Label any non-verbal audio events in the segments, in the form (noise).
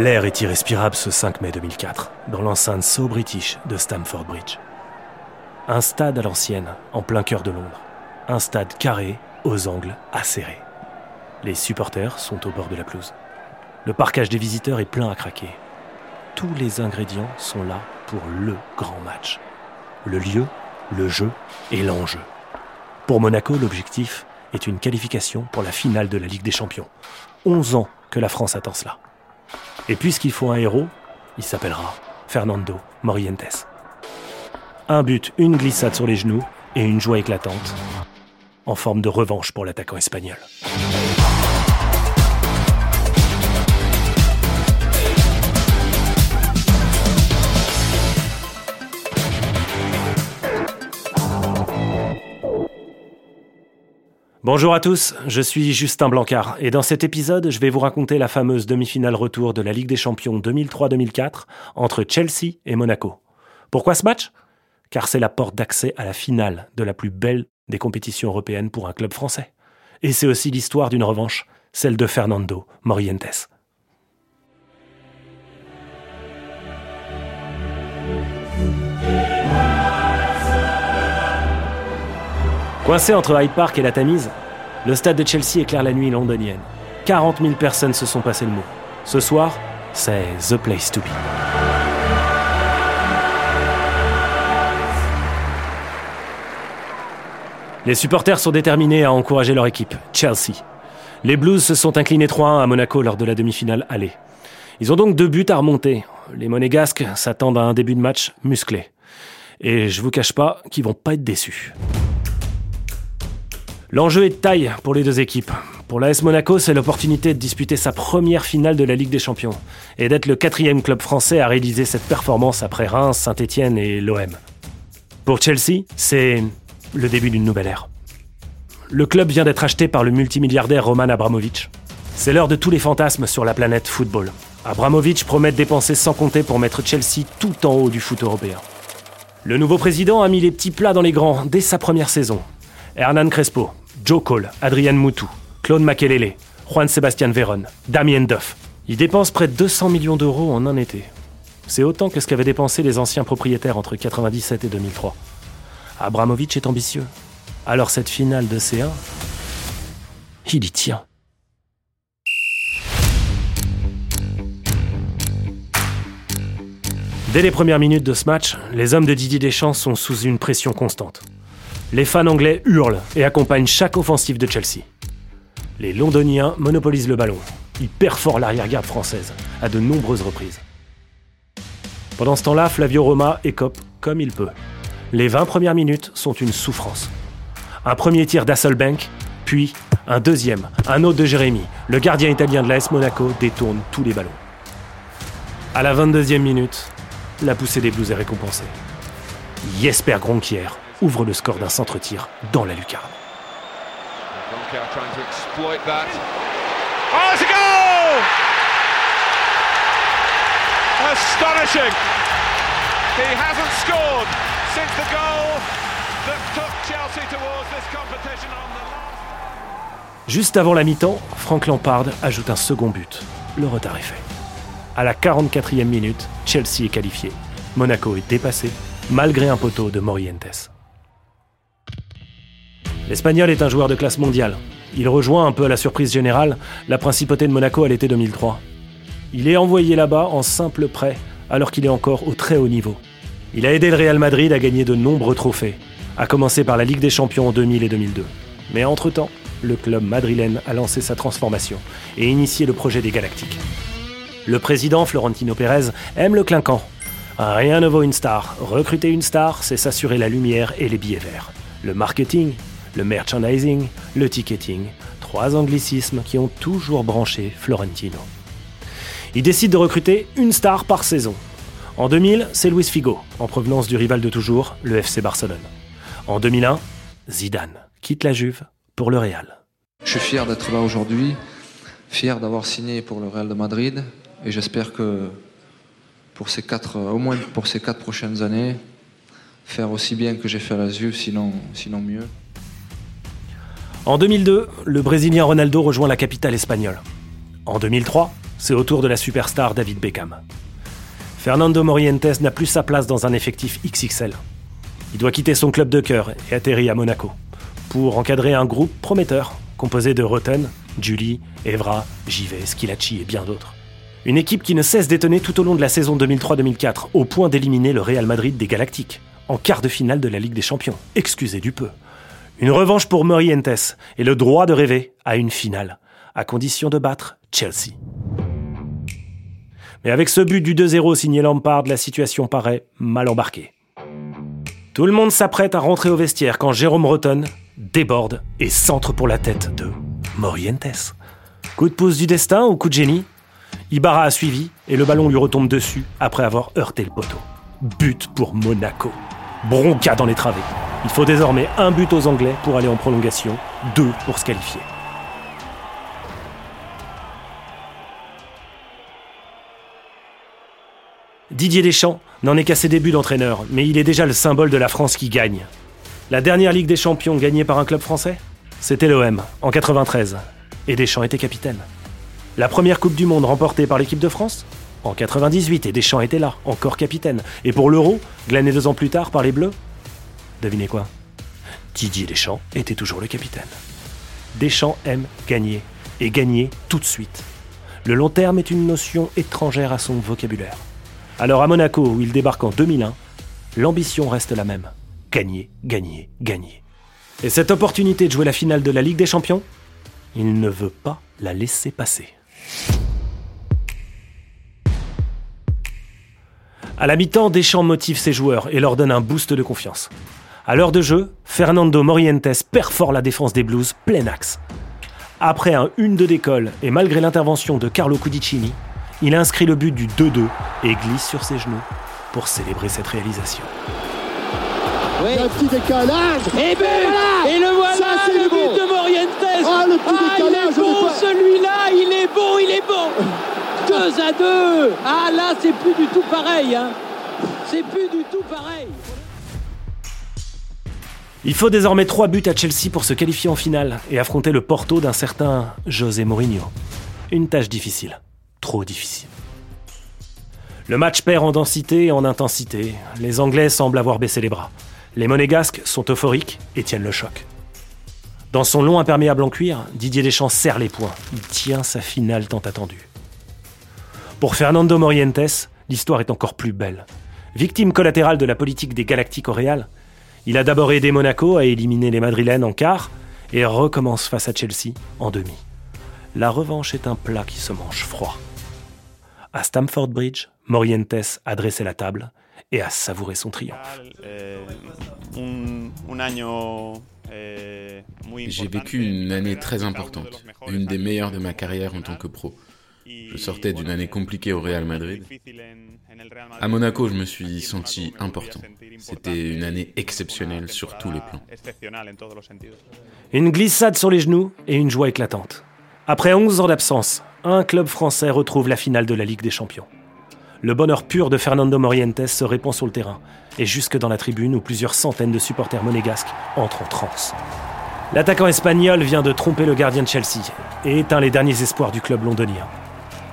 L'air est irrespirable ce 5 mai 2004, dans l'enceinte So British de Stamford Bridge. Un stade à l'ancienne, en plein cœur de Londres. Un stade carré, aux angles acérés. Les supporters sont au bord de la pelouse. Le parcage des visiteurs est plein à craquer. Tous les ingrédients sont là pour le grand match. Le lieu, le jeu et l'enjeu. Pour Monaco, l'objectif est une qualification pour la finale de la Ligue des Champions. 11 ans que la France attend cela. Et puisqu'il faut un héros, il s'appellera Fernando Morientes. Un but, une glissade sur les genoux et une joie éclatante, en forme de revanche pour l'attaquant espagnol. Bonjour à tous, je suis Justin Blancard et dans cet épisode, je vais vous raconter la fameuse demi-finale retour de la Ligue des Champions 2003-2004 entre Chelsea et Monaco. Pourquoi ce match? Car c'est la porte d'accès à la finale de la plus belle des compétitions européennes pour un club français. Et c'est aussi l'histoire d'une revanche, celle de Fernando Morientes. Coincé entre Hyde Park et la Tamise, le stade de Chelsea éclaire la nuit londonienne. 40 000 personnes se sont passées le mot. Ce soir, c'est The Place to Be. Les supporters sont déterminés à encourager leur équipe, Chelsea. Les Blues se sont inclinés 3-1 à Monaco lors de la demi-finale aller. Ils ont donc deux buts à remonter. Les Monégasques s'attendent à un début de match musclé. Et je vous cache pas qu'ils vont pas être déçus. L'enjeu est de taille pour les deux équipes. Pour l'AS Monaco, c'est l'opportunité de disputer sa première finale de la Ligue des Champions et d'être le quatrième club français à réaliser cette performance après Reims, Saint-Etienne et l'OM. Pour Chelsea, c'est le début d'une nouvelle ère. Le club vient d'être acheté par le multimilliardaire Roman Abramovich. C'est l'heure de tous les fantasmes sur la planète football. Abramovich promet de dépenser sans compter pour mettre Chelsea tout en haut du foot européen. Le nouveau président a mis les petits plats dans les grands dès sa première saison. Hernan Crespo, Joe Cole, Adrian Moutou, Claude Makelele, Juan Sebastian Veron, Damien Duff. Ils dépensent près de 200 millions d'euros en un été. C'est autant que ce qu'avaient dépensé les anciens propriétaires entre 1997 et 2003. Abramovich est ambitieux. Alors cette finale de C1, il y tient. Dès les premières minutes de ce match, les hommes de Didier Deschamps sont sous une pression constante. Les fans anglais hurlent et accompagnent chaque offensive de Chelsea. Les Londoniens monopolisent le ballon. Ils perforent l'arrière-garde française à de nombreuses reprises. Pendant ce temps-là, Flavio Roma écope comme il peut. Les 20 premières minutes sont une souffrance. Un premier tir d'Asselbank, puis un deuxième, un autre de Jérémy. Le gardien italien de l'AS Monaco détourne tous les ballons. À la 22e minute, la poussée des Blues est récompensée. Jesper Gronkier ouvre le score d'un centre-tir dans la lucarne. Juste avant la mi-temps, Frank Lampard ajoute un second but. Le retard est fait. À la 44e minute, Chelsea est qualifié. Monaco est dépassé, malgré un poteau de Morientes. L'Espagnol est un joueur de classe mondiale. Il rejoint un peu à la surprise générale la principauté de Monaco à l'été 2003. Il est envoyé là-bas en simple prêt alors qu'il est encore au très haut niveau. Il a aidé le Real Madrid à gagner de nombreux trophées, à commencer par la Ligue des Champions en 2000 et 2002. Mais entre-temps, le club madrilène a lancé sa transformation et initié le projet des Galactiques. Le président Florentino Pérez aime le clinquant. Rien ne vaut une star. Recruter une star, c'est s'assurer la lumière et les billets verts. Le marketing, le merchandising, le ticketing, trois anglicismes qui ont toujours branché Florentino. Il décide de recruter une star par saison. En 2000, c'est Luis Figo, en provenance du rival de toujours, le FC Barcelone. En 2001, Zidane quitte la Juve pour le Real. Je suis fier d'être là aujourd'hui, fier d'avoir signé pour le Real de Madrid, et j'espère que pour ces quatre, au moins pour ces quatre prochaines années, faire aussi bien que j'ai fait à la Juve, sinon mieux. En 2002, le Brésilien Ronaldo rejoint la capitale espagnole. En 2003, c'est au tour de la superstar David Beckham. Fernando Morientes n'a plus sa place dans un effectif XXL. Il doit quitter son club de cœur et atterrit à Monaco pour encadrer un groupe prometteur composé de Roten, Julie, Evra, Givet, Skilacci et bien d'autres. Une équipe qui ne cesse d'étonner tout au long de la saison 2003-2004, au point d'éliminer le Real Madrid des Galactiques, en quart de finale de la Ligue des Champions. Excusez du peu. Une revanche pour Morientes et le droit de rêver à une finale, à condition de battre Chelsea. Mais avec ce but du 2-0 signé Lampard, la situation paraît mal embarquée. Tout le monde s'apprête à rentrer au vestiaire quand Jérôme Rotten déborde et centre pour la tête de Morientes. Coup de pouce du destin ou coup de génie? Ibarra a suivi et le ballon lui retombe dessus après avoir heurté le poteau. But pour Monaco. Bronca dans les travées. Il faut désormais un but aux Anglais pour aller en prolongation, deux pour se qualifier. Didier Deschamps n'en est qu'à ses débuts d'entraîneur, mais il est déjà le symbole de la France qui gagne. La dernière Ligue des Champions gagnée par un club français? C'était l'OM, en 93. Et Deschamps était capitaine. La première Coupe du Monde remportée par l'équipe de France? En 98, et Deschamps était là, encore capitaine. Et pour l'Euro, glané deux ans plus tard par les Bleus? Devinez quoi? Didier Deschamps était toujours le capitaine. Deschamps aime gagner, et gagner tout de suite. Le long terme est une notion étrangère à son vocabulaire. Alors à Monaco, où il débarque en 2001, l'ambition reste la même. Gagner, gagner, gagner. Et cette opportunité de jouer la finale de la Ligue des Champions, il ne veut pas la laisser passer. À la mi-temps, Deschamps motive ses joueurs et leur donne un boost de confiance. À l'heure de jeu, Fernando Morientes perfore la défense des Blues plein axe. Après un 1-2 d'école et malgré l'intervention de Carlo Cudicini, il inscrit le but du 2-2 et glisse sur ses genoux pour célébrer cette réalisation. Oui. Un petit décalage. Et, et le voilà, le but de Morientes. Ah, le petit ah, il est bon celui-là, il est bon, il est bon. (laughs) 2 à 2. Ah là, c'est plus du tout pareil. Hein. C'est plus du tout pareil. Il faut désormais 3 buts à Chelsea pour se qualifier en finale et affronter le Porto d'un certain José Mourinho. Une tâche difficile trop difficile. Le match perd en densité et en intensité. Les Anglais semblent avoir baissé les bras. Les Monégasques sont euphoriques et tiennent le choc. Dans son long imperméable en cuir, Didier Deschamps serre les poings. Il tient sa finale tant attendue. Pour Fernando Morientes, l'histoire est encore plus belle. Victime collatérale de la politique des Galactiques au Real, il a d'abord aidé Monaco à éliminer les Madrilènes en quart et recommence face à Chelsea en demi. La revanche est un plat qui se mange froid. À Stamford Bridge, Morientes a dressé la table et a savouré son triomphe. J'ai vécu une année très importante, une des meilleures de ma carrière en tant que pro. Je sortais d'une année compliquée au Real Madrid. À Monaco, je me suis senti important. C'était une année exceptionnelle sur tous les plans. Une glissade sur les genoux et une joie éclatante. Après 11 ans d'absence, un club français retrouve la finale de la Ligue des Champions. Le bonheur pur de Fernando Morientes se répand sur le terrain, et jusque dans la tribune où plusieurs centaines de supporters monégasques entrent en transe. L'attaquant espagnol vient de tromper le gardien de Chelsea et éteint les derniers espoirs du club londonien.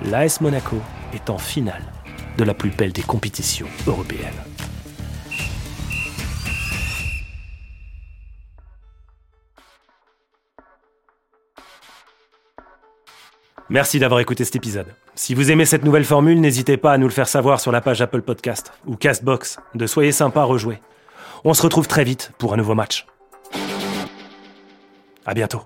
L'AS Monaco est en finale de la plus belle des compétitions européennes. Merci d'avoir écouté cet épisode. Si vous aimez cette nouvelle formule, n'hésitez pas à nous le faire savoir sur la page Apple Podcast ou Castbox de Soyez sympa, rejouer. On se retrouve très vite pour un nouveau match. À bientôt.